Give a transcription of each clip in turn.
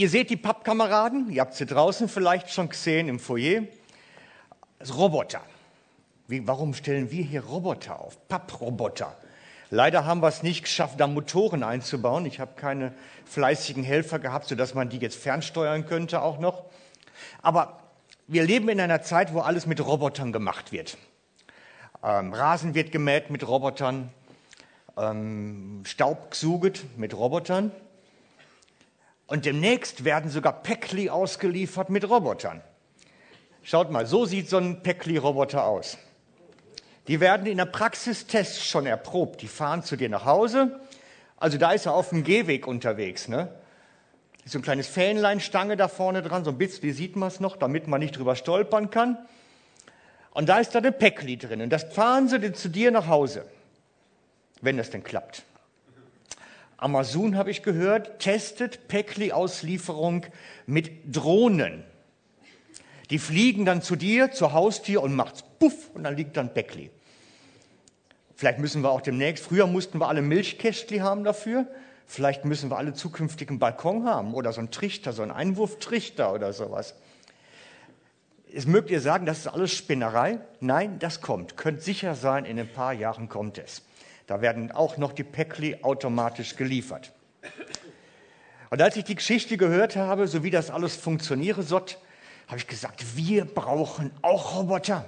Ihr seht die Pappkameraden, ihr habt sie draußen vielleicht schon gesehen im Foyer. Roboter. Wie, warum stellen wir hier Roboter auf? Papproboter. Leider haben wir es nicht geschafft, da Motoren einzubauen. Ich habe keine fleißigen Helfer gehabt, sodass man die jetzt fernsteuern könnte auch noch. Aber wir leben in einer Zeit, wo alles mit Robotern gemacht wird. Ähm, Rasen wird gemäht mit Robotern, ähm, Staub gesuget mit Robotern. Und demnächst werden sogar Päckli ausgeliefert mit Robotern. Schaut mal, so sieht so ein Päckli-Roboter aus. Die werden in der Praxistest schon erprobt. Die fahren zu dir nach Hause. Also da ist er auf dem Gehweg unterwegs. Ne? Ist so ein kleines Fähnleinstange da vorne dran, so ein bisschen, wie sieht man es noch, damit man nicht drüber stolpern kann. Und da ist da ein Päckli drin. Und das fahren sie zu dir nach Hause, wenn das denn klappt. Amazon, habe ich gehört, testet Päckli-Auslieferung mit Drohnen. Die fliegen dann zu dir, zur Haustür und macht's puff und dann liegt dann Päckli. Vielleicht müssen wir auch demnächst, früher mussten wir alle Milchkästli haben dafür, vielleicht müssen wir alle zukünftigen Balkon haben oder so ein Trichter, so ein Einwurftrichter oder sowas. Es mögt ihr sagen, das ist alles Spinnerei. Nein, das kommt. Könnt sicher sein, in ein paar Jahren kommt es. Da werden auch noch die Päckli automatisch geliefert. Und als ich die Geschichte gehört habe, so wie das alles funktionieren soll, habe ich gesagt, wir brauchen auch Roboter.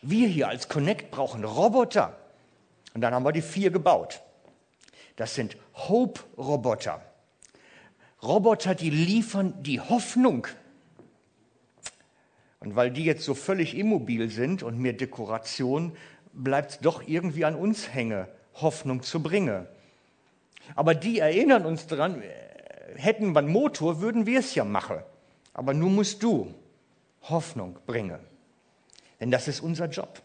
Wir hier als Connect brauchen Roboter. Und dann haben wir die vier gebaut. Das sind Hope-Roboter. Roboter, die liefern die Hoffnung. Und weil die jetzt so völlig immobil sind und mir Dekoration, bleibt doch irgendwie an uns hänge, Hoffnung zu bringen. Aber die erinnern uns daran, hätten wir einen Motor, würden wir es ja machen. Aber nun musst du Hoffnung bringen. Denn das ist unser Job.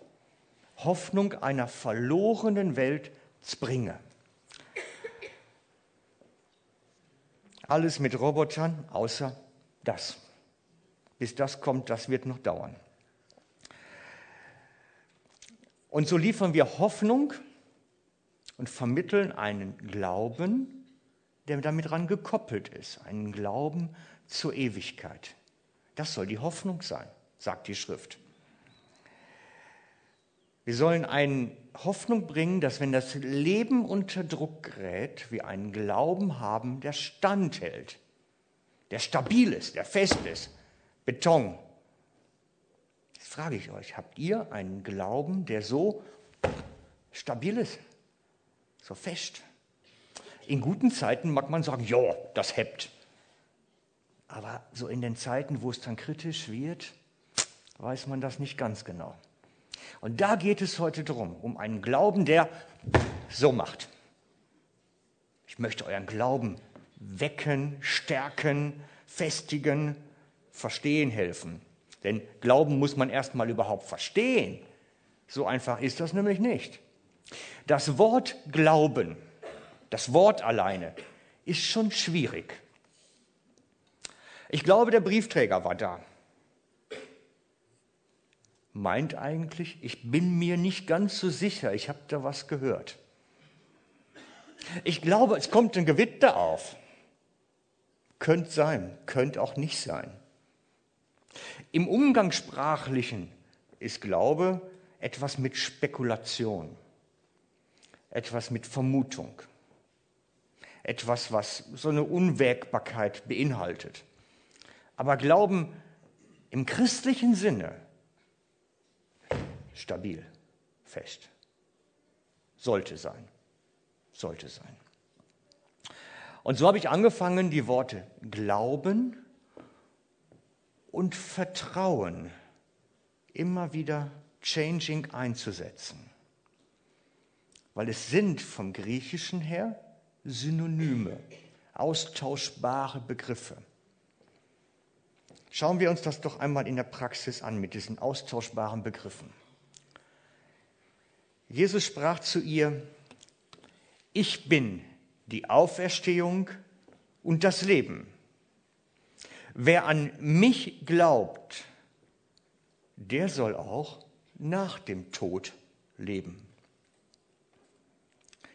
Hoffnung einer verlorenen Welt zu bringen. Alles mit Robotern, außer das. Bis das kommt, das wird noch dauern. Und so liefern wir Hoffnung und vermitteln einen Glauben, der damit dran gekoppelt ist. Einen Glauben zur Ewigkeit. Das soll die Hoffnung sein, sagt die Schrift. Wir sollen eine Hoffnung bringen, dass wenn das Leben unter Druck gerät, wir einen Glauben haben, der standhält, der stabil ist, der fest ist. Beton. Jetzt frage ich euch, habt ihr einen Glauben, der so stabil ist, so fest? In guten Zeiten mag man sagen, ja, das hebt. Aber so in den Zeiten, wo es dann kritisch wird, weiß man das nicht ganz genau. Und da geht es heute drum, um einen Glauben, der so macht. Ich möchte euren Glauben wecken, stärken, festigen, verstehen helfen. Denn Glauben muss man erstmal überhaupt verstehen. So einfach ist das nämlich nicht. Das Wort Glauben, das Wort alleine, ist schon schwierig. Ich glaube, der Briefträger war da meint eigentlich, ich bin mir nicht ganz so sicher, ich habe da was gehört. Ich glaube, es kommt ein Gewitter auf. Könnte sein, könnte auch nicht sein. Im Umgangssprachlichen ist Glaube etwas mit Spekulation, etwas mit Vermutung, etwas, was so eine Unwägbarkeit beinhaltet. Aber Glauben im christlichen Sinne stabil, fest. Sollte sein. Sollte sein. Und so habe ich angefangen, die Worte Glauben und Vertrauen immer wieder changing einzusetzen. Weil es sind vom Griechischen her Synonyme, austauschbare Begriffe. Schauen wir uns das doch einmal in der Praxis an mit diesen austauschbaren Begriffen. Jesus sprach zu ihr, ich bin die Auferstehung und das Leben. Wer an mich glaubt, der soll auch nach dem Tod leben.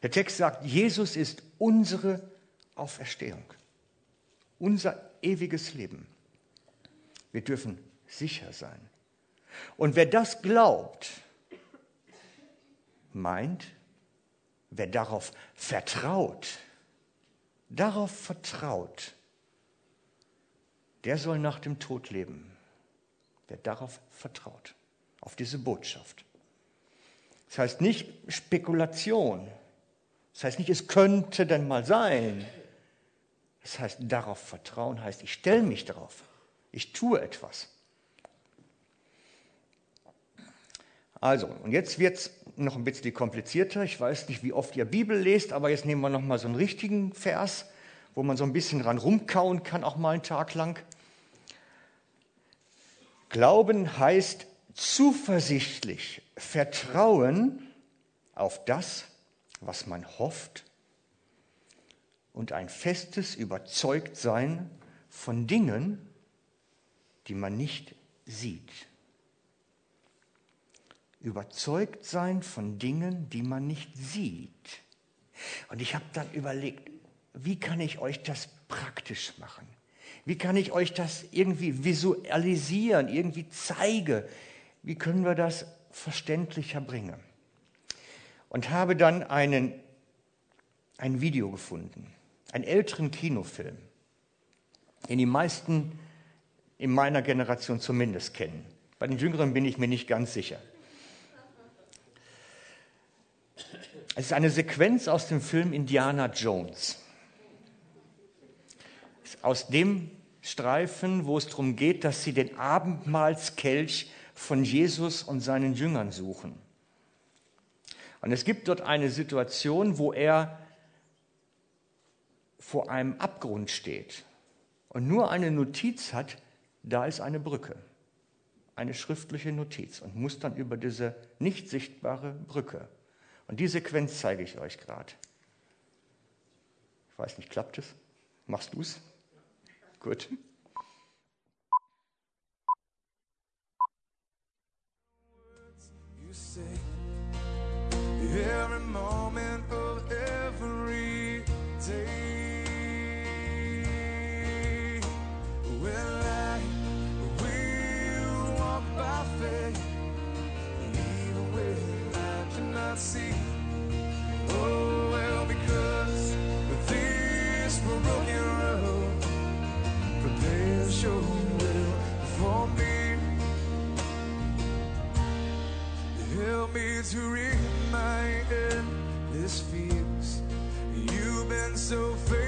Der Text sagt, Jesus ist unsere Auferstehung. unser ewiges Leben. Wir dürfen sicher sein. Und wer das glaubt, meint, wer darauf vertraut, darauf vertraut, der soll nach dem Tod leben. Wer darauf vertraut, auf diese Botschaft. Das heißt nicht Spekulation. Das heißt nicht, es könnte denn mal sein. Das heißt, darauf vertrauen heißt, ich stelle mich darauf. Ich tue etwas. Also, und jetzt wird es noch ein bisschen komplizierter. Ich weiß nicht, wie oft ihr Bibel lest, aber jetzt nehmen wir noch mal so einen richtigen Vers, wo man so ein bisschen dran rumkauen kann, auch mal einen Tag lang. Glauben heißt zuversichtlich vertrauen auf das, was man hofft und ein festes Überzeugtsein von Dingen, die man nicht sieht. Überzeugt sein von Dingen, die man nicht sieht. Und ich habe dann überlegt, wie kann ich euch das praktisch machen? Wie kann ich euch das irgendwie visualisieren, irgendwie zeige? Wie können wir das verständlicher bringen? Und habe dann einen, ein Video gefunden, einen älteren Kinofilm, den die meisten in meiner Generation zumindest kennen. Bei den Jüngeren bin ich mir nicht ganz sicher. Es ist eine Sequenz aus dem Film Indiana Jones. Aus dem Streifen, wo es darum geht, dass sie den Abendmahlskelch von Jesus und seinen Jüngern suchen. Und es gibt dort eine Situation, wo er vor einem Abgrund steht und nur eine Notiz hat, da ist eine Brücke, eine schriftliche Notiz und muss dann über diese nicht sichtbare Brücke. Und die Sequenz zeige ich euch gerade. Ich weiß nicht, klappt es? Machst du es? Gut. every moment of every day. I will walk by faith, even when I cannot see. Oh, me to remind this feels You've been so faithful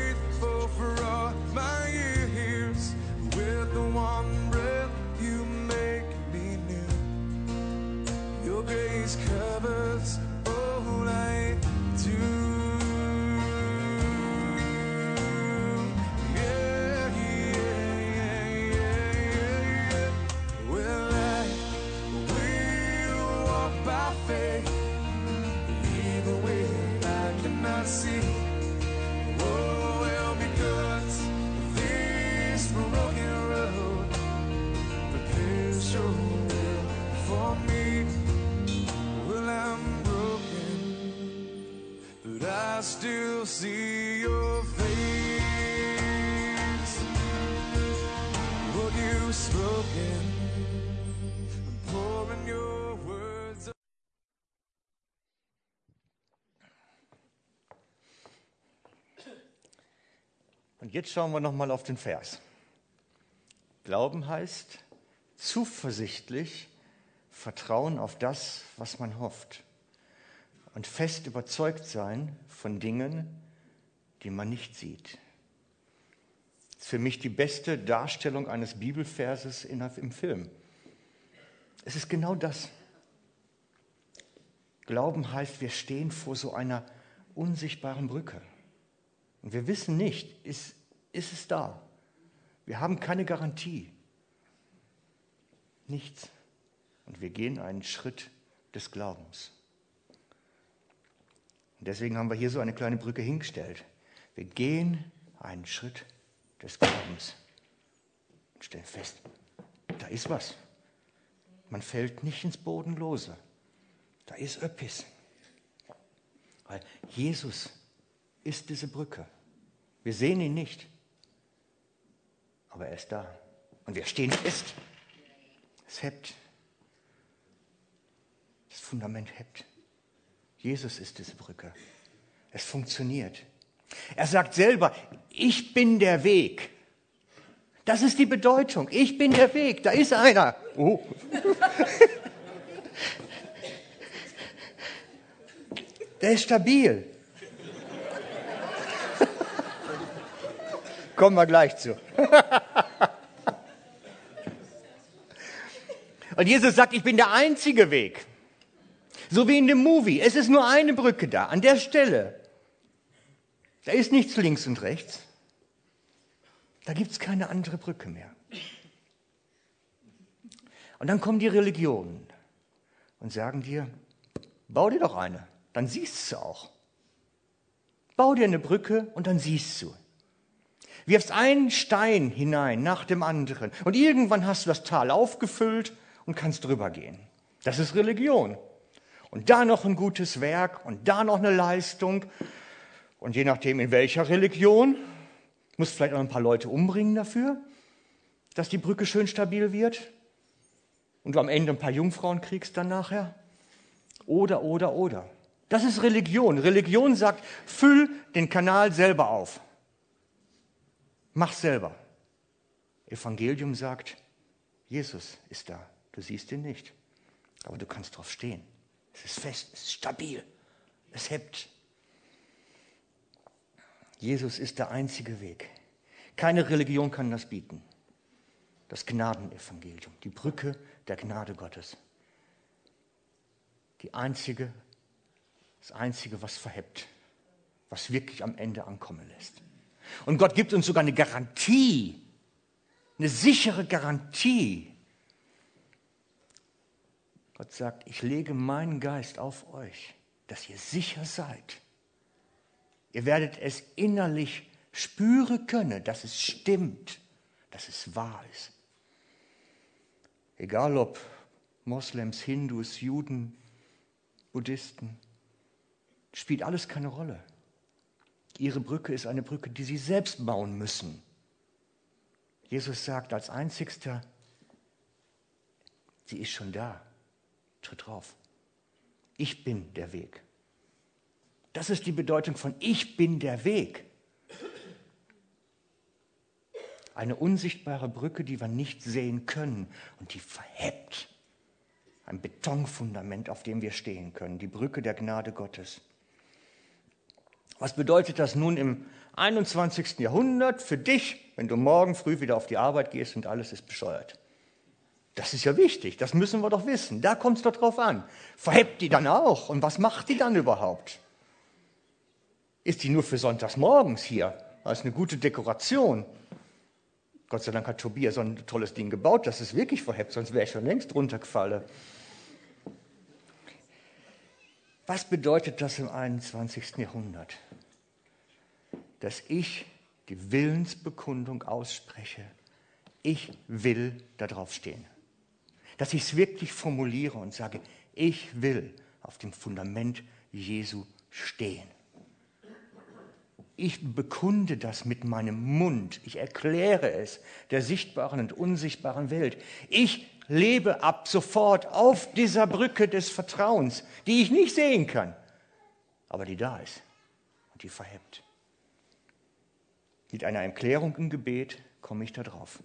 Und jetzt schauen wir noch mal auf den Vers. Glauben heißt zuversichtlich Vertrauen auf das, was man hofft. Und fest überzeugt sein von Dingen, die man nicht sieht. Das ist für mich die beste Darstellung eines Bibelverses im Film. Es ist genau das. Glauben heißt, wir stehen vor so einer unsichtbaren Brücke. Und wir wissen nicht, ist, ist es da? Wir haben keine Garantie. Nichts. Und wir gehen einen Schritt des Glaubens. Und deswegen haben wir hier so eine kleine Brücke hingestellt. Wir gehen einen Schritt des Glaubens und stellen fest, da ist was. Man fällt nicht ins Bodenlose. Da ist öppis. Weil Jesus ist diese Brücke. Wir sehen ihn nicht. Aber er ist da. Und wir stehen fest. Es hebt. Das Fundament hebt. Jesus ist diese Brücke. Es funktioniert. Er sagt selber, ich bin der Weg. Das ist die Bedeutung. Ich bin der Weg. Da ist einer. Oh. Der ist stabil. Kommen wir gleich zu. Und Jesus sagt, ich bin der einzige Weg. So wie in dem Movie. Es ist nur eine Brücke da, an der Stelle. Da ist nichts links und rechts. Da gibt es keine andere Brücke mehr. Und dann kommen die Religionen und sagen dir, bau dir doch eine, dann siehst du auch. Bau dir eine Brücke und dann siehst du. Wirfst einen Stein hinein nach dem anderen und irgendwann hast du das Tal aufgefüllt und kannst drüber gehen. Das ist Religion. Und da noch ein gutes Werk und da noch eine Leistung. Und je nachdem in welcher Religion, musst vielleicht auch ein paar Leute umbringen dafür, dass die Brücke schön stabil wird und du am Ende ein paar Jungfrauen kriegst dann nachher. Oder, oder, oder. Das ist Religion. Religion sagt, füll den Kanal selber auf. Mach selber. Evangelium sagt, Jesus ist da. Du siehst ihn nicht, aber du kannst drauf stehen. Es ist fest, es ist stabil, es hebt. Jesus ist der einzige Weg. Keine Religion kann das bieten. Das Gnadenevangelium, die Brücke der Gnade Gottes. Die einzige, das Einzige, was verhebt, was wirklich am Ende ankommen lässt. Und Gott gibt uns sogar eine Garantie, eine sichere Garantie. Gott sagt, ich lege meinen Geist auf euch, dass ihr sicher seid Ihr werdet es innerlich spüren können, dass es stimmt, dass es wahr ist. Egal ob Moslems, Hindus, Juden, Buddhisten, spielt alles keine Rolle. Ihre Brücke ist eine Brücke, die sie selbst bauen müssen. Jesus sagt als einzigster, sie ist schon da, tritt drauf. Ich bin der Weg. Das ist die Bedeutung von Ich bin der Weg. Eine unsichtbare Brücke, die wir nicht sehen können und die verhebt. Ein Betonfundament, auf dem wir stehen können. Die Brücke der Gnade Gottes. Was bedeutet das nun im 21. Jahrhundert für dich, wenn du morgen früh wieder auf die Arbeit gehst und alles ist bescheuert? Das ist ja wichtig, das müssen wir doch wissen. Da kommt es doch drauf an. Verhebt die dann auch? Und was macht die dann überhaupt? Ist die nur für sonntags morgens hier? Das ist eine gute Dekoration. Gott sei Dank hat Tobias so ein tolles Ding gebaut, das ist wirklich verhebt, sonst wäre ich schon längst runtergefallen. Was bedeutet das im 21. Jahrhundert? Dass ich die Willensbekundung ausspreche. Ich will da drauf stehen. Dass ich es wirklich formuliere und sage, ich will auf dem Fundament Jesu stehen. Ich bekunde das mit meinem Mund. Ich erkläre es der sichtbaren und unsichtbaren Welt. Ich lebe ab sofort auf dieser Brücke des Vertrauens, die ich nicht sehen kann, aber die da ist und die verhebt. Mit einer Erklärung im Gebet komme ich da drauf.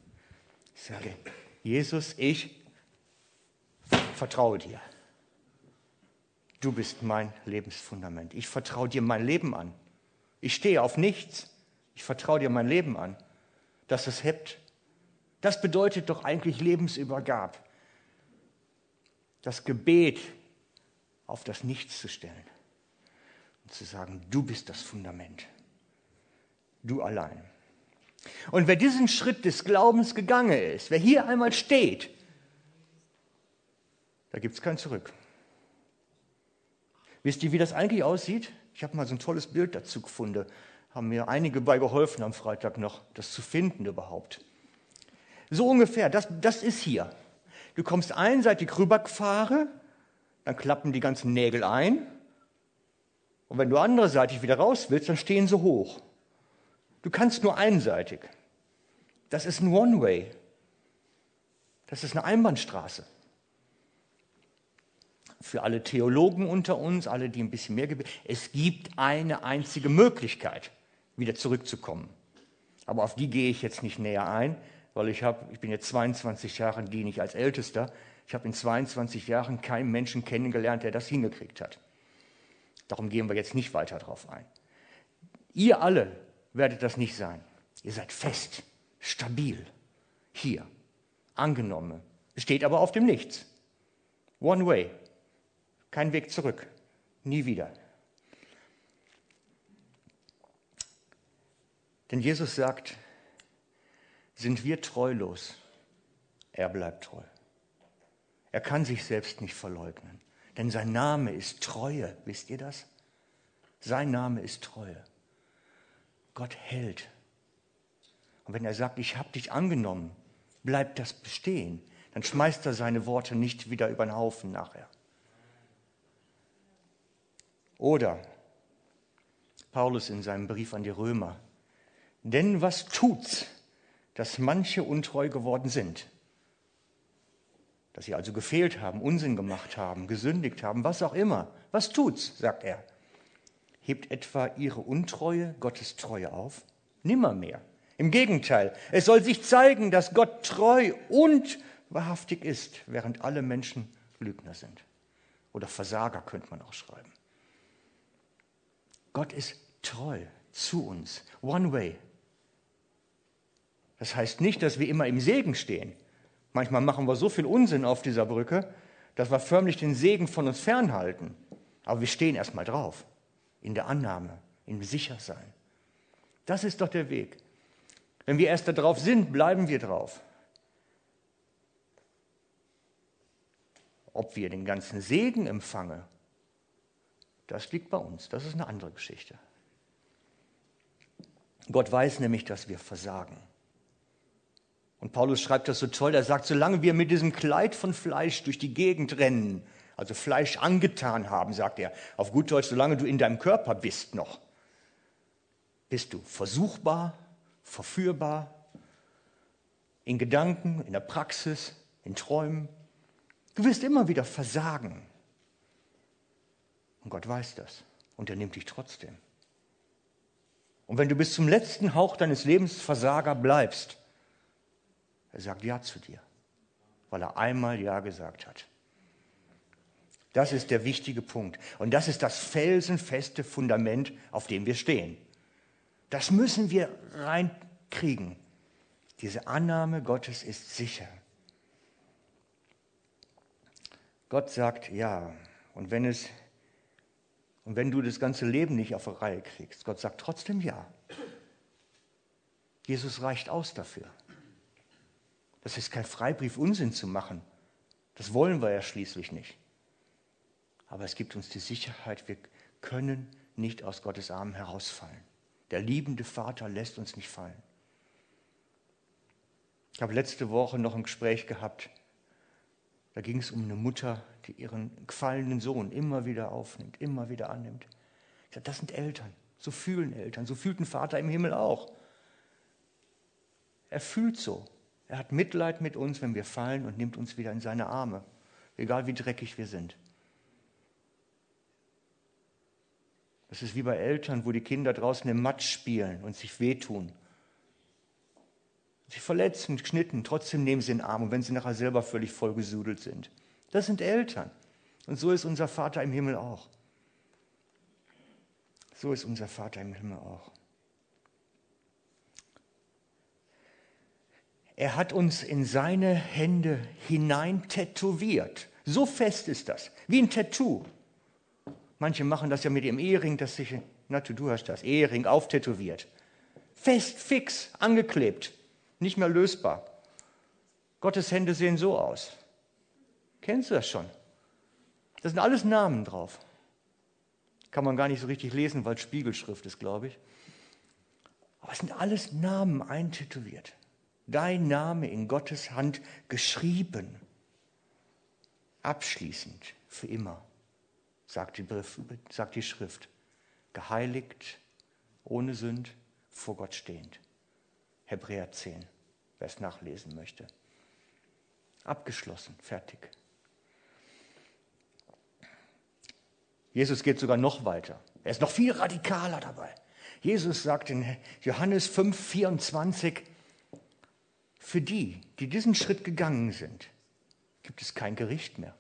Ich sage, Jesus, ich vertraue dir. Du bist mein Lebensfundament. Ich vertraue dir mein Leben an. Ich stehe auf nichts. Ich vertraue dir mein Leben an, dass es hebt. Das bedeutet doch eigentlich Lebensübergab. Das Gebet auf das Nichts zu stellen und zu sagen, du bist das Fundament. Du allein. Und wer diesen Schritt des Glaubens gegangen ist, wer hier einmal steht, da gibt es kein Zurück. Wisst ihr, wie das eigentlich aussieht? Ich habe mal so ein tolles Bild dazu gefunden. Haben mir einige bei geholfen am Freitag noch, das zu finden überhaupt. So ungefähr, das, das ist hier. Du kommst einseitig rübergefahren, dann klappen die ganzen Nägel ein. Und wenn du anderseitig wieder raus willst, dann stehen sie hoch. Du kannst nur einseitig. Das ist ein One-Way. Das ist eine Einbahnstraße. Für alle Theologen unter uns, alle, die ein bisschen mehr gebildet es gibt eine einzige Möglichkeit, wieder zurückzukommen. Aber auf die gehe ich jetzt nicht näher ein, weil ich, hab, ich bin jetzt 22 Jahre, diene ich als Ältester. Ich habe in 22 Jahren keinen Menschen kennengelernt, der das hingekriegt hat. Darum gehen wir jetzt nicht weiter drauf ein. Ihr alle werdet das nicht sein. Ihr seid fest, stabil, hier, angenommen. Steht aber auf dem Nichts. One way, kein Weg zurück, nie wieder. Denn Jesus sagt, sind wir treulos, er bleibt treu. Er kann sich selbst nicht verleugnen, denn sein Name ist Treue, wisst ihr das? Sein Name ist Treue. Gott hält. Und wenn er sagt, ich habe dich angenommen, bleibt das bestehen, dann schmeißt er seine Worte nicht wieder über den Haufen nachher. Oder Paulus in seinem Brief an die Römer, denn was tut's, dass manche untreu geworden sind? Dass sie also gefehlt haben, Unsinn gemacht haben, gesündigt haben, was auch immer. Was tut's, sagt er. Hebt etwa ihre Untreue Gottes Treue auf? Nimmermehr. Im Gegenteil, es soll sich zeigen, dass Gott treu und wahrhaftig ist, während alle Menschen Lügner sind. Oder Versager könnte man auch schreiben. Gott ist treu zu uns. One way. Das heißt nicht, dass wir immer im Segen stehen. Manchmal machen wir so viel Unsinn auf dieser Brücke, dass wir förmlich den Segen von uns fernhalten. Aber wir stehen erstmal drauf, in der Annahme, im Sichersein. Das ist doch der Weg. Wenn wir erst darauf sind, bleiben wir drauf. Ob wir den ganzen Segen empfangen, das liegt bei uns. Das ist eine andere Geschichte. Gott weiß nämlich, dass wir versagen. Und Paulus schreibt das so toll, er sagt, solange wir mit diesem Kleid von Fleisch durch die Gegend rennen, also Fleisch angetan haben, sagt er, auf gut Deutsch, solange du in deinem Körper bist noch, bist du versuchbar, verführbar, in Gedanken, in der Praxis, in Träumen. Du wirst immer wieder versagen. Und Gott weiß das. Und er nimmt dich trotzdem. Und wenn du bis zum letzten Hauch deines Lebens Versager bleibst, er sagt Ja zu dir, weil er einmal Ja gesagt hat. Das ist der wichtige Punkt. Und das ist das felsenfeste Fundament, auf dem wir stehen. Das müssen wir reinkriegen. Diese Annahme Gottes ist sicher. Gott sagt ja. Und wenn es und wenn du das ganze Leben nicht auf die Reihe kriegst, Gott sagt trotzdem ja. Jesus reicht aus dafür. Das ist kein Freibrief, Unsinn zu machen. Das wollen wir ja schließlich nicht. Aber es gibt uns die Sicherheit, wir können nicht aus Gottes Armen herausfallen. Der liebende Vater lässt uns nicht fallen. Ich habe letzte Woche noch ein Gespräch gehabt. Da ging es um eine Mutter, die ihren gefallenen Sohn immer wieder aufnimmt, immer wieder annimmt. Ich sage, das sind Eltern. So fühlen Eltern. So fühlt ein Vater im Himmel auch. Er fühlt so. Er hat Mitleid mit uns, wenn wir fallen und nimmt uns wieder in seine Arme, egal wie dreckig wir sind. Das ist wie bei Eltern, wo die Kinder draußen im Matsch spielen und sich wehtun. Sie verletzen, geschnitten, trotzdem nehmen sie den Arm und wenn sie nachher selber völlig vollgesudelt sind. Das sind Eltern. Und so ist unser Vater im Himmel auch. So ist unser Vater im Himmel auch. Er hat uns in seine Hände hinein tätowiert. So fest ist das, wie ein Tattoo. Manche machen das ja mit ihrem Ehering, das sich, na du hast das, Ehering auftätowiert. Fest, fix, angeklebt, nicht mehr lösbar. Gottes Hände sehen so aus. Kennst du das schon? Da sind alles Namen drauf. Kann man gar nicht so richtig lesen, weil es Spiegelschrift ist, glaube ich. Aber es sind alles Namen eintätowiert dein Name in Gottes Hand geschrieben. Abschließend, für immer, sagt die, sagt die Schrift. Geheiligt, ohne Sünd, vor Gott stehend. Hebräer 10. wer es nachlesen möchte. Abgeschlossen, fertig. Jesus geht sogar noch weiter. Er ist noch viel radikaler dabei. Jesus sagt in Johannes 5, 24, für die, die diesen Schritt gegangen sind, gibt es kein Gericht mehr.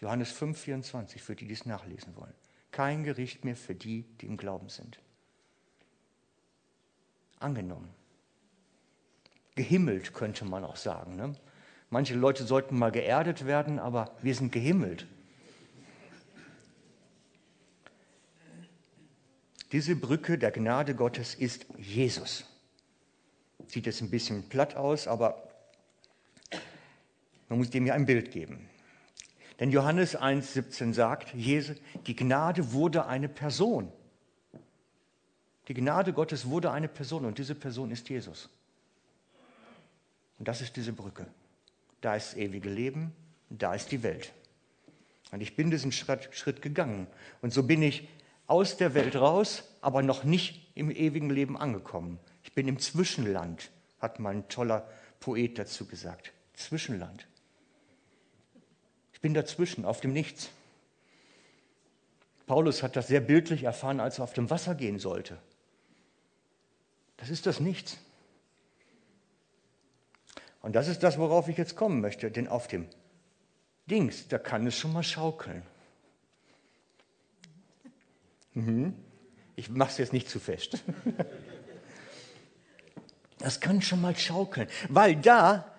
Johannes 5, 24, für die, die es nachlesen wollen. Kein Gericht mehr für die, die im Glauben sind. Angenommen. Gehimmelt könnte man auch sagen. Ne? Manche Leute sollten mal geerdet werden, aber wir sind gehimmelt. Diese Brücke der Gnade Gottes ist Jesus. Sieht jetzt ein bisschen platt aus, aber man muss dem ja ein Bild geben. Denn Johannes 1,17 sagt, die Gnade wurde eine Person. Die Gnade Gottes wurde eine Person und diese Person ist Jesus. Und das ist diese Brücke. Da ist das ewige Leben, da ist die Welt. Und ich bin diesen Schritt, Schritt gegangen. Und so bin ich aus der Welt raus, aber noch nicht im ewigen Leben angekommen. Ich bin im Zwischenland, hat mal ein toller Poet dazu gesagt. Zwischenland. Bin dazwischen, auf dem Nichts. Paulus hat das sehr bildlich erfahren, als er auf dem Wasser gehen sollte. Das ist das Nichts. Und das ist das, worauf ich jetzt kommen möchte. Denn auf dem Dings, da kann es schon mal schaukeln. Mhm. Ich mache es jetzt nicht zu fest. Das kann schon mal schaukeln, weil da,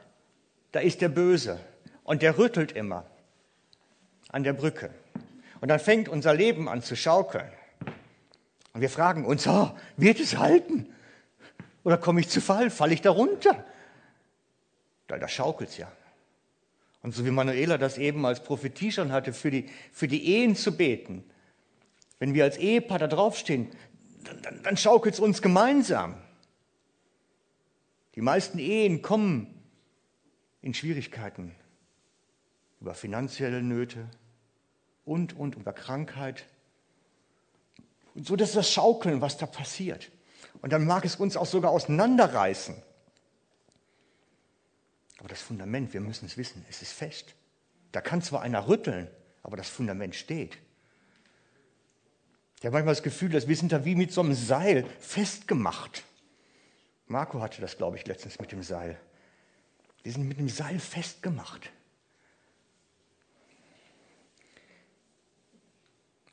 da ist der Böse und der rüttelt immer an der Brücke. Und dann fängt unser Leben an zu schaukeln. Und wir fragen uns, oh, wird es halten? Oder komme ich zu Fall? Falle ich da runter? Da, da schaukelt es ja. Und so wie Manuela das eben als Prophetie schon hatte, für die, für die Ehen zu beten, wenn wir als Ehepaar da draufstehen, dann, dann, dann schaukelt es uns gemeinsam. Die meisten Ehen kommen in Schwierigkeiten über finanzielle Nöte und, und über Krankheit. Und so, das ist das Schaukeln, was da passiert. Und dann mag es uns auch sogar auseinanderreißen. Aber das Fundament, wir müssen es wissen, es ist fest. Da kann zwar einer rütteln, aber das Fundament steht. Ich habe manchmal das Gefühl, dass wir sind da wie mit so einem Seil festgemacht. Marco hatte das, glaube ich, letztens mit dem Seil. Wir sind mit dem Seil festgemacht.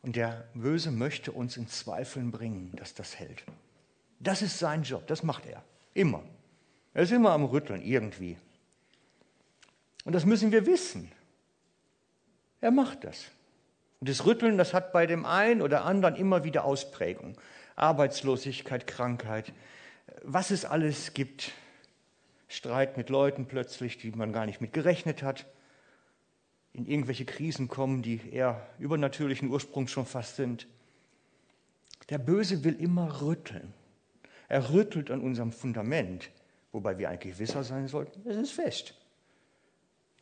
Und der Böse möchte uns in Zweifeln bringen, dass das hält. Das ist sein Job, das macht er. Immer. Er ist immer am Rütteln, irgendwie. Und das müssen wir wissen. Er macht das. Und das Rütteln, das hat bei dem einen oder anderen immer wieder Ausprägung. Arbeitslosigkeit, Krankheit, was es alles gibt. Streit mit Leuten plötzlich, die man gar nicht mit gerechnet hat. In irgendwelche Krisen kommen, die eher übernatürlichen Ursprungs schon fast sind. Der Böse will immer rütteln. Er rüttelt an unserem Fundament, wobei wir eigentlich gewisser sein sollten, es ist fest.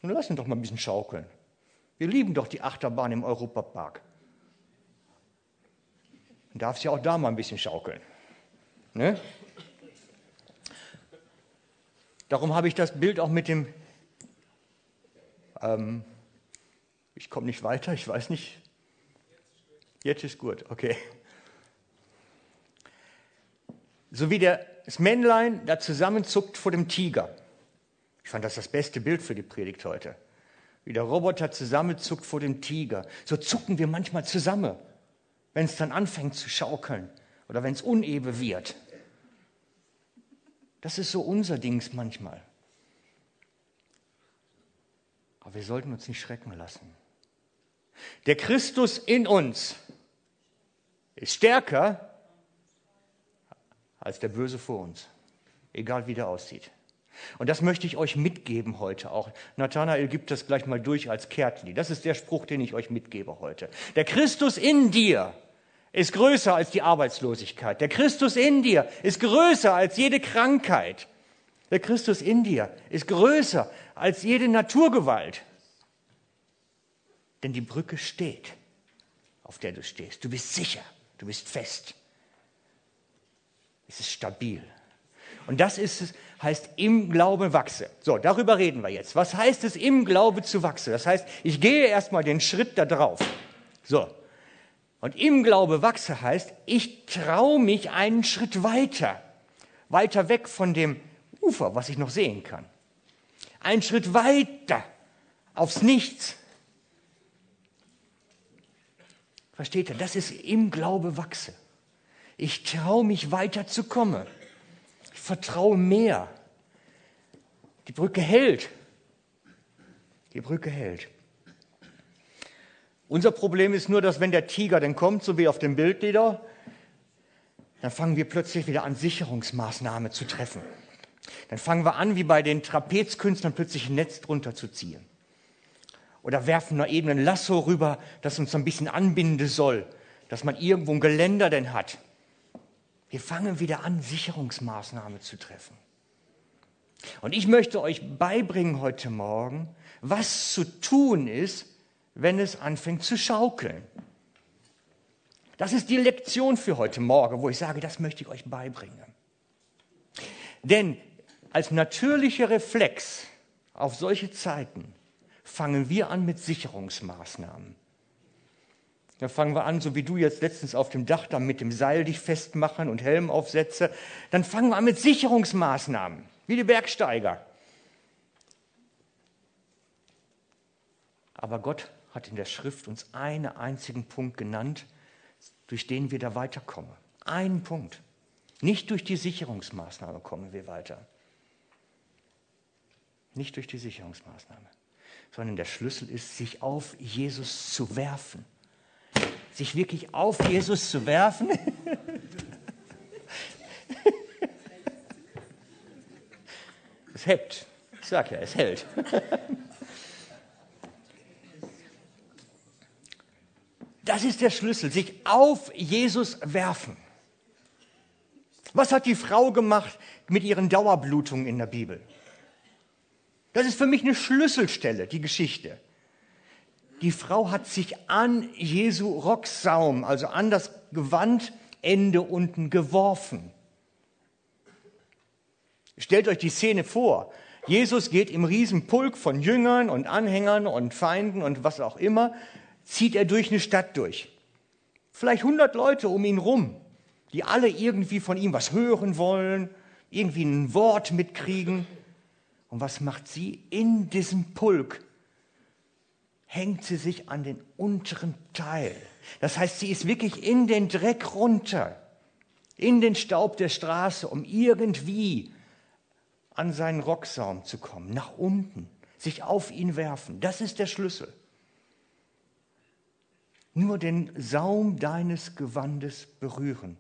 Nun lass uns doch mal ein bisschen schaukeln. Wir lieben doch die Achterbahn im Europapark. Man darf es ja auch da mal ein bisschen schaukeln. Ne? Darum habe ich das Bild auch mit dem, ähm, ich komme nicht weiter, ich weiß nicht. Jetzt ist gut, okay. So wie der, das Männlein da zusammenzuckt vor dem Tiger. Ich fand das das beste Bild für die Predigt heute wie der Roboter zusammenzuckt vor dem Tiger. So zucken wir manchmal zusammen, wenn es dann anfängt zu schaukeln oder wenn es unebe wird. Das ist so unser Dings manchmal. Aber wir sollten uns nicht schrecken lassen. Der Christus in uns ist stärker als der Böse vor uns, egal wie der aussieht. Und das möchte ich euch mitgeben heute auch. Nathanael gibt das gleich mal durch als Kärtli. Das ist der Spruch, den ich euch mitgebe heute. Der Christus in dir ist größer als die Arbeitslosigkeit. Der Christus in dir ist größer als jede Krankheit. Der Christus in dir ist größer als jede Naturgewalt. Denn die Brücke steht, auf der du stehst. Du bist sicher, du bist fest. Es ist stabil. Und das ist es, heißt im Glaube wachse. So, darüber reden wir jetzt. Was heißt es, im Glaube zu wachsen? Das heißt, ich gehe erstmal den Schritt da drauf. So. Und im Glaube wachse heißt, ich traue mich einen Schritt weiter. Weiter weg von dem Ufer, was ich noch sehen kann. Einen Schritt weiter aufs Nichts. Versteht ihr? Das ist im Glaube wachse. Ich traue mich weiter zu kommen. Ich vertraue mehr. Die Brücke hält. Die Brücke hält. Unser Problem ist nur, dass wenn der Tiger dann kommt, so wie auf dem Bild wieder, dann fangen wir plötzlich wieder an, Sicherungsmaßnahmen zu treffen. Dann fangen wir an, wie bei den Trapezkünstlern, plötzlich ein Netz drunter zu ziehen. Oder werfen nur eben ein Lasso rüber, das uns ein bisschen anbinden soll, dass man irgendwo ein Geländer denn hat. Wir fangen wieder an, Sicherungsmaßnahmen zu treffen. Und ich möchte euch beibringen heute Morgen, was zu tun ist, wenn es anfängt zu schaukeln. Das ist die Lektion für heute Morgen, wo ich sage, das möchte ich euch beibringen. Denn als natürlicher Reflex auf solche Zeiten fangen wir an mit Sicherungsmaßnahmen. Da fangen wir an, so wie du jetzt letztens auf dem Dach da mit dem Seil dich festmachen und Helm aufsetze. Dann fangen wir an mit Sicherungsmaßnahmen, wie die Bergsteiger. Aber Gott hat in der Schrift uns einen einzigen Punkt genannt, durch den wir da weiterkommen. Einen Punkt. Nicht durch die Sicherungsmaßnahme kommen wir weiter. Nicht durch die Sicherungsmaßnahme, sondern der Schlüssel ist, sich auf Jesus zu werfen sich wirklich auf Jesus zu werfen. es hält. Ich sag ja, es hält. Das ist der Schlüssel, sich auf Jesus werfen. Was hat die Frau gemacht mit ihren Dauerblutungen in der Bibel? Das ist für mich eine Schlüsselstelle, die Geschichte. Die Frau hat sich an Jesu Rocksaum, also an das Gewandende unten geworfen. Stellt euch die Szene vor. Jesus geht im Riesenpulk von Jüngern und Anhängern und Feinden und was auch immer, zieht er durch eine Stadt durch. Vielleicht 100 Leute um ihn rum, die alle irgendwie von ihm was hören wollen, irgendwie ein Wort mitkriegen. Und was macht sie in diesem Pulk? hängt sie sich an den unteren Teil. Das heißt, sie ist wirklich in den Dreck runter, in den Staub der Straße, um irgendwie an seinen Rocksaum zu kommen, nach unten, sich auf ihn werfen. Das ist der Schlüssel. Nur den Saum deines Gewandes berühren.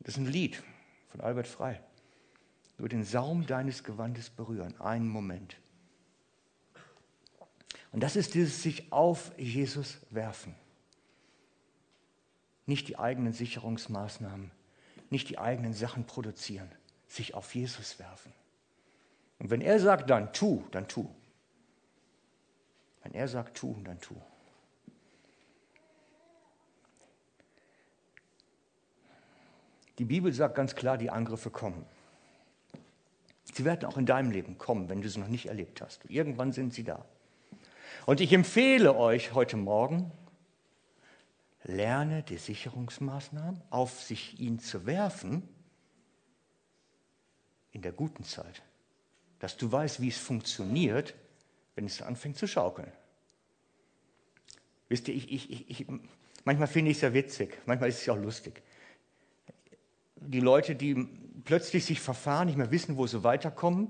Das ist ein Lied von Albert Frei. Nur den Saum deines Gewandes berühren. Einen Moment. Und das ist dieses sich auf Jesus werfen. Nicht die eigenen Sicherungsmaßnahmen, nicht die eigenen Sachen produzieren, sich auf Jesus werfen. Und wenn er sagt, dann tu, dann tu. Wenn er sagt, tu, dann tu. Die Bibel sagt ganz klar, die Angriffe kommen. Sie werden auch in deinem Leben kommen, wenn du sie noch nicht erlebt hast. Irgendwann sind sie da. Und ich empfehle euch heute Morgen, lerne die Sicherungsmaßnahmen, auf sich ihn zu werfen, in der guten Zeit. Dass du weißt, wie es funktioniert, wenn es anfängt zu schaukeln. Wisst ihr, ich, ich, ich, manchmal finde ich es ja witzig, manchmal ist es ja auch lustig. Die Leute, die plötzlich sich verfahren, nicht mehr wissen, wo sie weiterkommen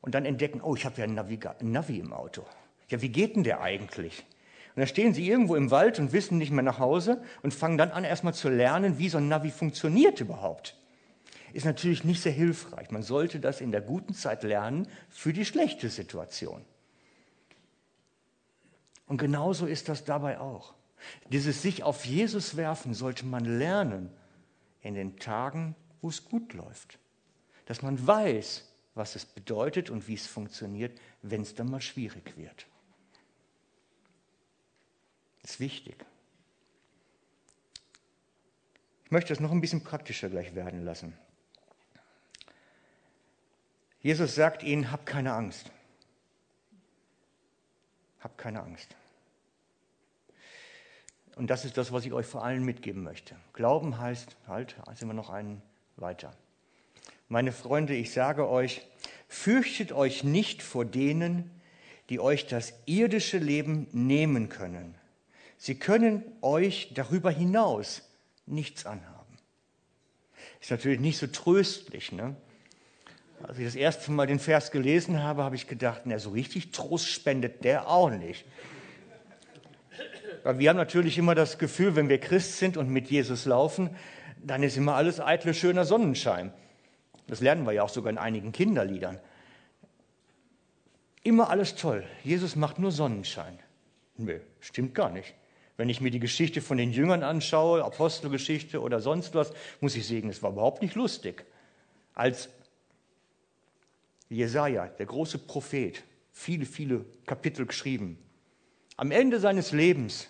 und dann entdecken, oh, ich habe ja ein Navi, ein Navi im Auto. Ja, wie geht denn der eigentlich? Und dann stehen sie irgendwo im Wald und wissen nicht mehr nach Hause und fangen dann an, erstmal zu lernen, wie so ein Navi funktioniert überhaupt. Ist natürlich nicht sehr hilfreich. Man sollte das in der guten Zeit lernen für die schlechte Situation. Und genauso ist das dabei auch. Dieses sich auf Jesus werfen sollte man lernen in den Tagen, wo es gut läuft. Dass man weiß, was es bedeutet und wie es funktioniert, wenn es dann mal schwierig wird. Das ist wichtig. Ich möchte es noch ein bisschen praktischer gleich werden lassen. Jesus sagt ihnen, hab keine Angst. Hab keine Angst. Und das ist das, was ich euch vor allem mitgeben möchte. Glauben heißt, halt, sind wir noch einen weiter. Meine Freunde, ich sage euch, fürchtet euch nicht vor denen, die euch das irdische Leben nehmen können. Sie können euch darüber hinaus nichts anhaben. Ist natürlich nicht so tröstlich. Ne? Als ich das erste Mal den Vers gelesen habe, habe ich gedacht, na, so richtig Trost spendet der auch nicht. Weil wir haben natürlich immer das Gefühl, wenn wir Christ sind und mit Jesus laufen, dann ist immer alles eitle, schöner Sonnenschein. Das lernen wir ja auch sogar in einigen Kinderliedern. Immer alles toll. Jesus macht nur Sonnenschein. Nö, stimmt gar nicht. Wenn ich mir die Geschichte von den Jüngern anschaue, Apostelgeschichte oder sonst was, muss ich sagen, es war überhaupt nicht lustig. Als Jesaja, der große Prophet, viele, viele Kapitel geschrieben, am Ende seines Lebens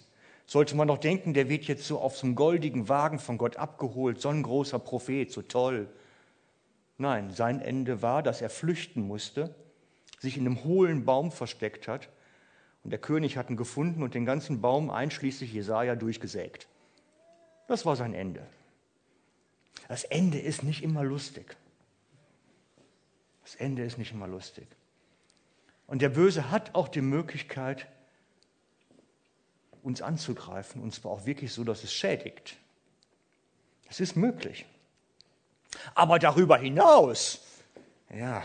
sollte man doch denken, der wird jetzt so auf so einem goldigen Wagen von Gott abgeholt, so ein großer Prophet, so toll. Nein, sein Ende war, dass er flüchten musste, sich in einem hohlen Baum versteckt hat und der König hat ihn gefunden und den ganzen Baum einschließlich Jesaja durchgesägt. Das war sein Ende. Das Ende ist nicht immer lustig. Das Ende ist nicht immer lustig. Und der Böse hat auch die Möglichkeit, uns anzugreifen, und zwar auch wirklich so, dass es schädigt. Das ist möglich. Aber darüber hinaus, ja,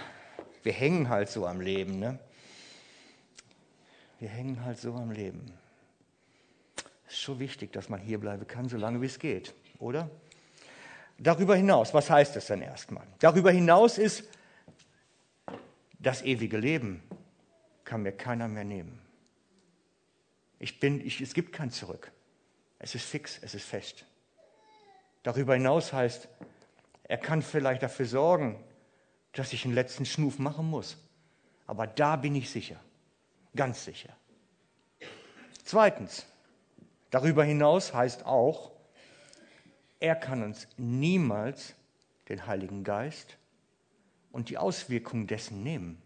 wir hängen halt so am Leben, ne? Wir hängen halt so am Leben. Es ist schon wichtig, dass man hier bleiben kann, solange wie es geht, oder? Darüber hinaus, was heißt das denn erstmal? Darüber hinaus ist, das ewige Leben kann mir keiner mehr nehmen. Ich bin, ich, es gibt kein Zurück. Es ist fix, es ist fest. Darüber hinaus heißt, er kann vielleicht dafür sorgen, dass ich einen letzten Schnuf machen muss. Aber da bin ich sicher, ganz sicher. Zweitens, darüber hinaus heißt auch, er kann uns niemals den Heiligen Geist und die Auswirkungen dessen nehmen.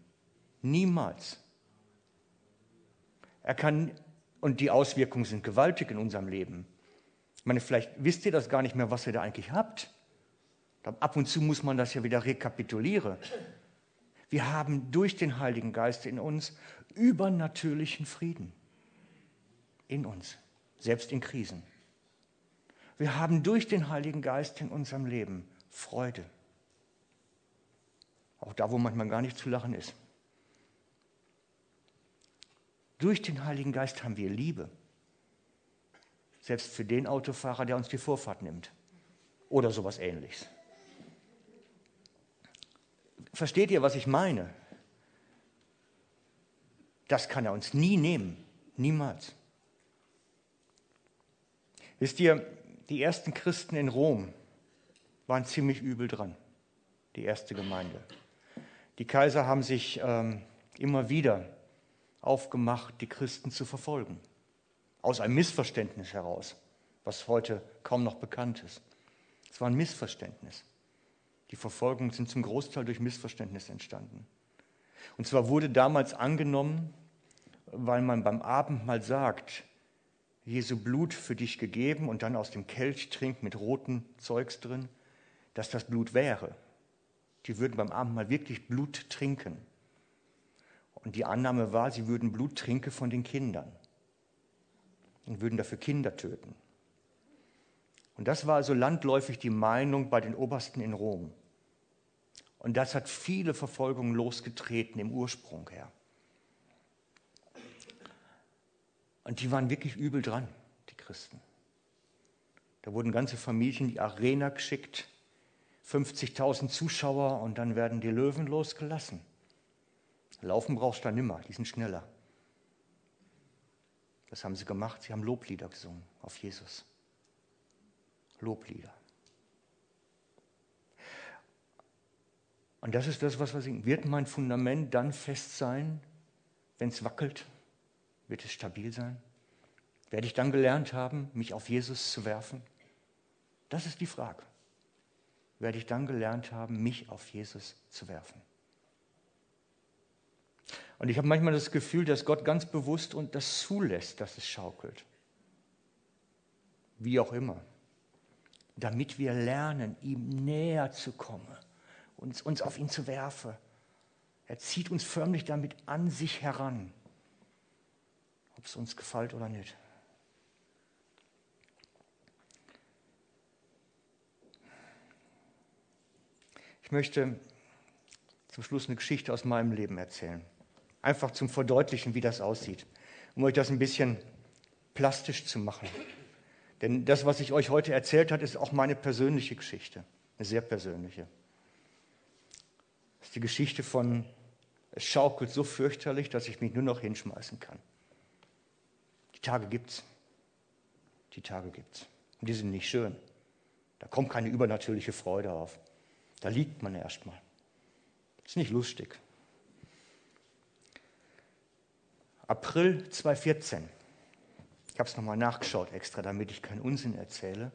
Niemals. Er kann und die Auswirkungen sind gewaltig in unserem Leben. Ich meine, vielleicht wisst ihr das gar nicht mehr, was ihr da eigentlich habt. Ab und zu muss man das ja wieder rekapitulieren. Wir haben durch den Heiligen Geist in uns übernatürlichen Frieden. In uns, selbst in Krisen. Wir haben durch den Heiligen Geist in unserem Leben Freude. Auch da, wo manchmal gar nicht zu lachen ist. Durch den Heiligen Geist haben wir Liebe. Selbst für den Autofahrer, der uns die Vorfahrt nimmt. Oder sowas ähnliches. Versteht ihr, was ich meine? Das kann er uns nie nehmen. Niemals. Wisst ihr, die ersten Christen in Rom waren ziemlich übel dran. Die erste Gemeinde. Die Kaiser haben sich ähm, immer wieder aufgemacht, die Christen zu verfolgen. Aus einem Missverständnis heraus, was heute kaum noch bekannt ist. Es war ein Missverständnis. Die Verfolgungen sind zum Großteil durch Missverständnis entstanden. Und zwar wurde damals angenommen, weil man beim Abendmahl sagt, Jesu Blut für dich gegeben und dann aus dem Kelch trinkt mit roten Zeugs drin, dass das Blut wäre. Die würden beim Abendmahl wirklich Blut trinken. Und die Annahme war, sie würden Blut trinken von den Kindern und würden dafür Kinder töten. Und das war also landläufig die Meinung bei den Obersten in Rom. Und das hat viele Verfolgungen losgetreten im Ursprung her. Und die waren wirklich übel dran, die Christen. Da wurden ganze Familien in die Arena geschickt, 50.000 Zuschauer und dann werden die Löwen losgelassen. Laufen brauchst du dann nimmer, die sind schneller. Das haben sie gemacht, sie haben Loblieder gesungen auf Jesus. Loblieder. Und das ist das, was wir singen. Wird mein Fundament dann fest sein, wenn es wackelt? Wird es stabil sein? Werde ich dann gelernt haben, mich auf Jesus zu werfen? Das ist die Frage. Werde ich dann gelernt haben, mich auf Jesus zu werfen? Und ich habe manchmal das Gefühl, dass Gott ganz bewusst und das zulässt, dass es schaukelt. Wie auch immer. Damit wir lernen, ihm näher zu kommen, uns, uns auf ihn zu werfen. Er zieht uns förmlich damit an sich heran, ob es uns gefällt oder nicht. Ich möchte zum Schluss eine Geschichte aus meinem Leben erzählen. Einfach zum Verdeutlichen, wie das aussieht, um euch das ein bisschen plastisch zu machen. Denn das, was ich euch heute erzählt habe, ist auch meine persönliche Geschichte, eine sehr persönliche. Das ist die Geschichte von, es schaukelt so fürchterlich, dass ich mich nur noch hinschmeißen kann. Die Tage gibt's. Die Tage gibt's. Und die sind nicht schön. Da kommt keine übernatürliche Freude auf. Da liegt man erstmal. Ist nicht lustig. April 2014. Ich habe es nochmal nachgeschaut extra, damit ich keinen Unsinn erzähle.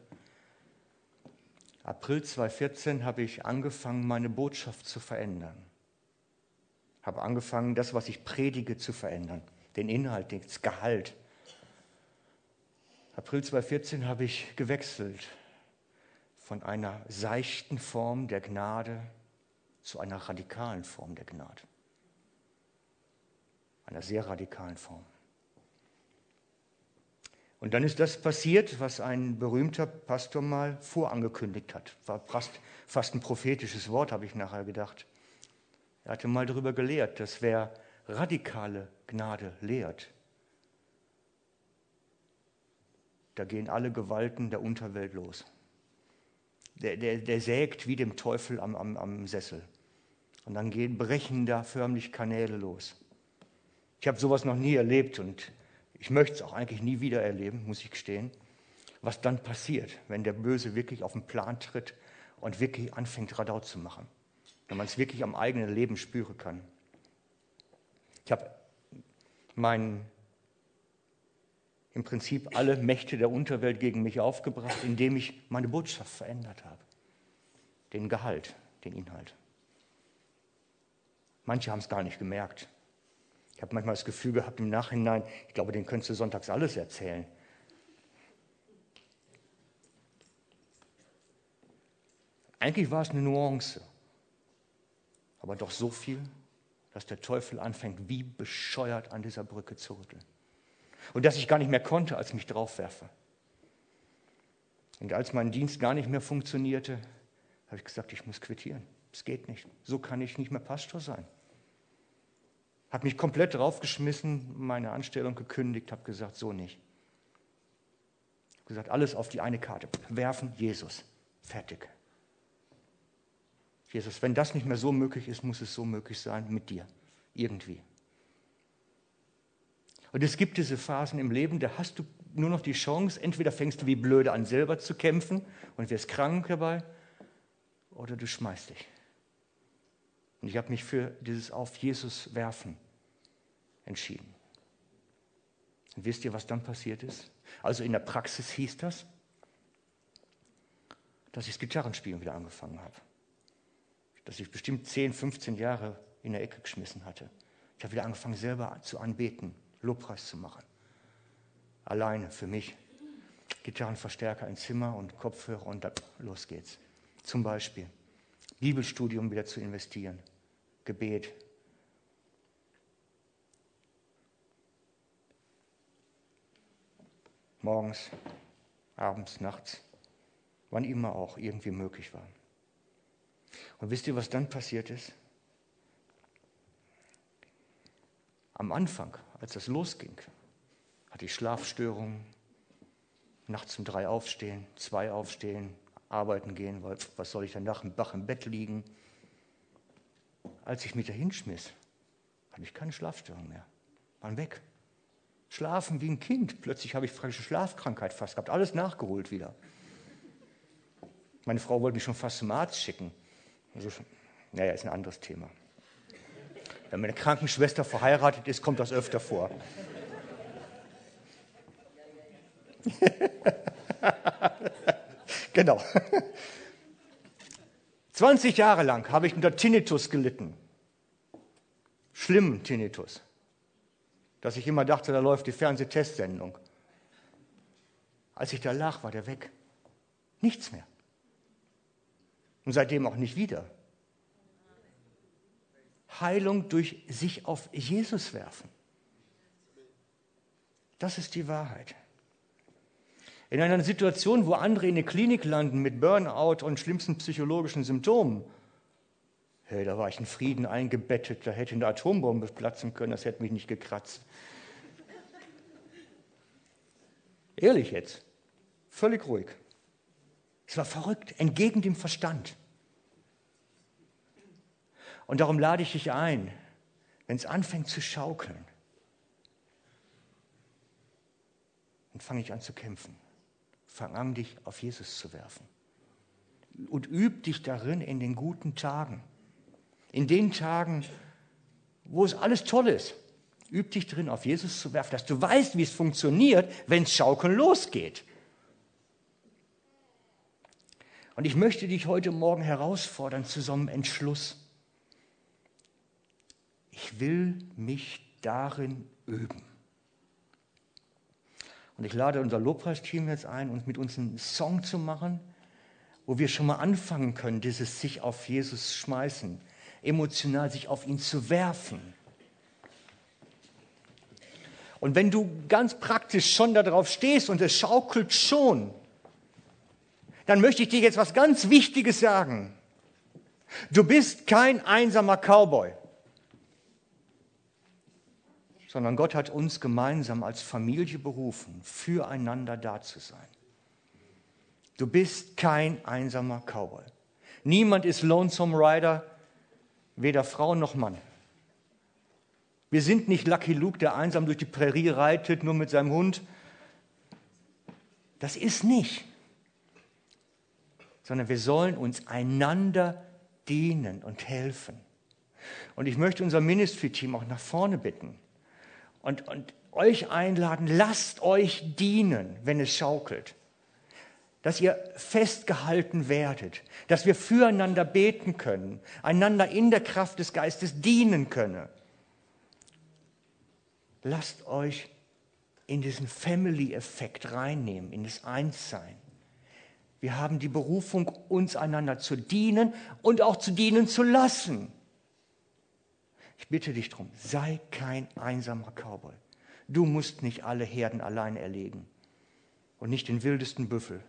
April 2014 habe ich angefangen, meine Botschaft zu verändern. Habe angefangen, das, was ich predige, zu verändern. Den Inhalt, das Gehalt. April 2014 habe ich gewechselt von einer seichten Form der Gnade zu einer radikalen Form der Gnade. Einer sehr radikalen Form. Und dann ist das passiert, was ein berühmter Pastor mal vorangekündigt hat. War fast, fast ein prophetisches Wort, habe ich nachher gedacht. Er hatte mal darüber gelehrt, dass wer radikale Gnade lehrt, da gehen alle Gewalten der Unterwelt los der, der, der sägt wie dem Teufel am, am, am Sessel. Und dann gehen, brechen da förmlich Kanäle los. Ich habe sowas noch nie erlebt und ich möchte es auch eigentlich nie wieder erleben, muss ich gestehen, was dann passiert, wenn der Böse wirklich auf den Plan tritt und wirklich anfängt, Radau zu machen. Wenn man es wirklich am eigenen Leben spüren kann. Ich habe meinen im Prinzip alle Mächte der Unterwelt gegen mich aufgebracht, indem ich meine Botschaft verändert habe. Den Gehalt, den Inhalt. Manche haben es gar nicht gemerkt. Ich habe manchmal das Gefühl gehabt im Nachhinein, ich glaube, den könntest du sonntags alles erzählen. Eigentlich war es eine Nuance, aber doch so viel, dass der Teufel anfängt, wie bescheuert an dieser Brücke zu rütteln und dass ich gar nicht mehr konnte, als ich mich draufwerfe. Und als mein Dienst gar nicht mehr funktionierte, habe ich gesagt, ich muss quittieren. Es geht nicht. So kann ich nicht mehr Pastor sein. Habe mich komplett draufgeschmissen, meine Anstellung gekündigt, habe gesagt, so nicht. Habe gesagt, alles auf die eine Karte. Werfen, Jesus. Fertig. Jesus, wenn das nicht mehr so möglich ist, muss es so möglich sein mit dir. Irgendwie. Und es gibt diese Phasen im Leben, da hast du nur noch die Chance, entweder fängst du wie blöde an, selber zu kämpfen und wirst krank dabei, oder du schmeißt dich. Und ich habe mich für dieses Auf Jesus werfen entschieden. Und wisst ihr, was dann passiert ist? Also in der Praxis hieß das, dass ich das Gitarrenspielen wieder angefangen habe. Dass ich bestimmt 10, 15 Jahre in der Ecke geschmissen hatte. Ich habe wieder angefangen, selber zu anbeten. Lobpreis zu machen. Alleine für mich. Gitarrenverstärker ins Zimmer und Kopfhörer und dann los geht's. Zum Beispiel Bibelstudium wieder zu investieren, Gebet. Morgens, abends, nachts, wann immer auch irgendwie möglich war. Und wisst ihr, was dann passiert ist? Am Anfang als das losging, hatte ich Schlafstörungen, nachts um drei aufstehen, zwei aufstehen, arbeiten gehen, weil was soll ich dann nach dem Bach im Bett liegen? Als ich mich da hinschmiss, hatte ich keine Schlafstörungen mehr. Waren weg. Schlafen wie ein Kind. Plötzlich habe ich frische Schlafkrankheit fast gehabt. Alles nachgeholt wieder. Meine Frau wollte mich schon fast zum Arzt schicken. Also, naja, ist ein anderes Thema. Wenn meine Krankenschwester verheiratet ist, kommt das öfter vor. genau. 20 Jahre lang habe ich unter Tinnitus gelitten. Schlimm, Tinnitus. Dass ich immer dachte, da läuft die Fernsehtestsendung. Als ich da lag, war der weg. Nichts mehr. Und seitdem auch nicht wieder. Heilung durch sich auf Jesus werfen. Das ist die Wahrheit. In einer Situation, wo andere in der Klinik landen mit Burnout und schlimmsten psychologischen Symptomen, hey, da war ich in Frieden eingebettet, da hätte eine Atombombe platzen können, das hätte mich nicht gekratzt. Ehrlich jetzt, völlig ruhig. Es war verrückt, entgegen dem Verstand. Und darum lade ich dich ein, wenn es anfängt zu schaukeln, dann fange ich an zu kämpfen. Fang an, dich auf Jesus zu werfen. Und üb dich darin in den guten Tagen. In den Tagen, wo es alles toll ist. Üb dich drin, auf Jesus zu werfen, dass du weißt, wie es funktioniert, wenn es schaukeln losgeht. Und ich möchte dich heute Morgen herausfordern zu so einem Entschluss. Ich will mich darin üben. Und ich lade unser Lobpreisteam jetzt ein, uns mit uns einen Song zu machen, wo wir schon mal anfangen können, dieses sich auf Jesus schmeißen, emotional sich auf ihn zu werfen. Und wenn du ganz praktisch schon darauf stehst und es schaukelt schon, dann möchte ich dir jetzt was ganz Wichtiges sagen. Du bist kein einsamer Cowboy, sondern Gott hat uns gemeinsam als Familie berufen, füreinander da zu sein. Du bist kein einsamer Cowboy. Niemand ist Lonesome Rider, weder Frau noch Mann. Wir sind nicht Lucky Luke, der einsam durch die Prärie reitet, nur mit seinem Hund. Das ist nicht sondern wir sollen uns einander dienen und helfen. Und ich möchte unser Ministry-Team auch nach vorne bitten und, und euch einladen, lasst euch dienen, wenn es schaukelt. Dass ihr festgehalten werdet, dass wir füreinander beten können, einander in der Kraft des Geistes dienen können. Lasst euch in diesen Family-Effekt reinnehmen, in das Einssein. Wir haben die Berufung, uns einander zu dienen und auch zu dienen zu lassen. Ich bitte dich darum, sei kein einsamer Cowboy. Du musst nicht alle Herden allein erlegen und nicht den wildesten Büffel,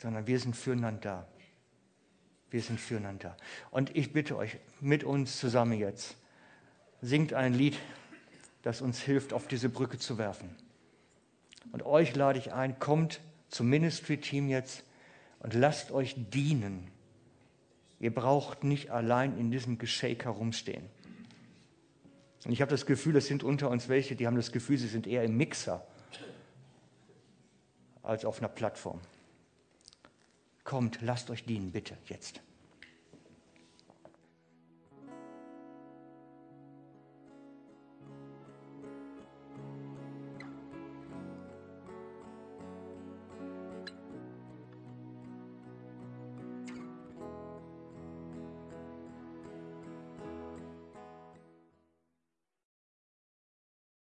sondern wir sind füreinander da. Wir sind füreinander da. Und ich bitte euch, mit uns zusammen jetzt, singt ein Lied, das uns hilft, auf diese Brücke zu werfen. Und euch lade ich ein, kommt zum Ministry-Team jetzt und lasst euch dienen. Ihr braucht nicht allein in diesem Geschenk herumstehen. Und ich habe das Gefühl, es sind unter uns welche, die haben das Gefühl, sie sind eher im Mixer als auf einer Plattform. Kommt, lasst euch dienen, bitte, jetzt.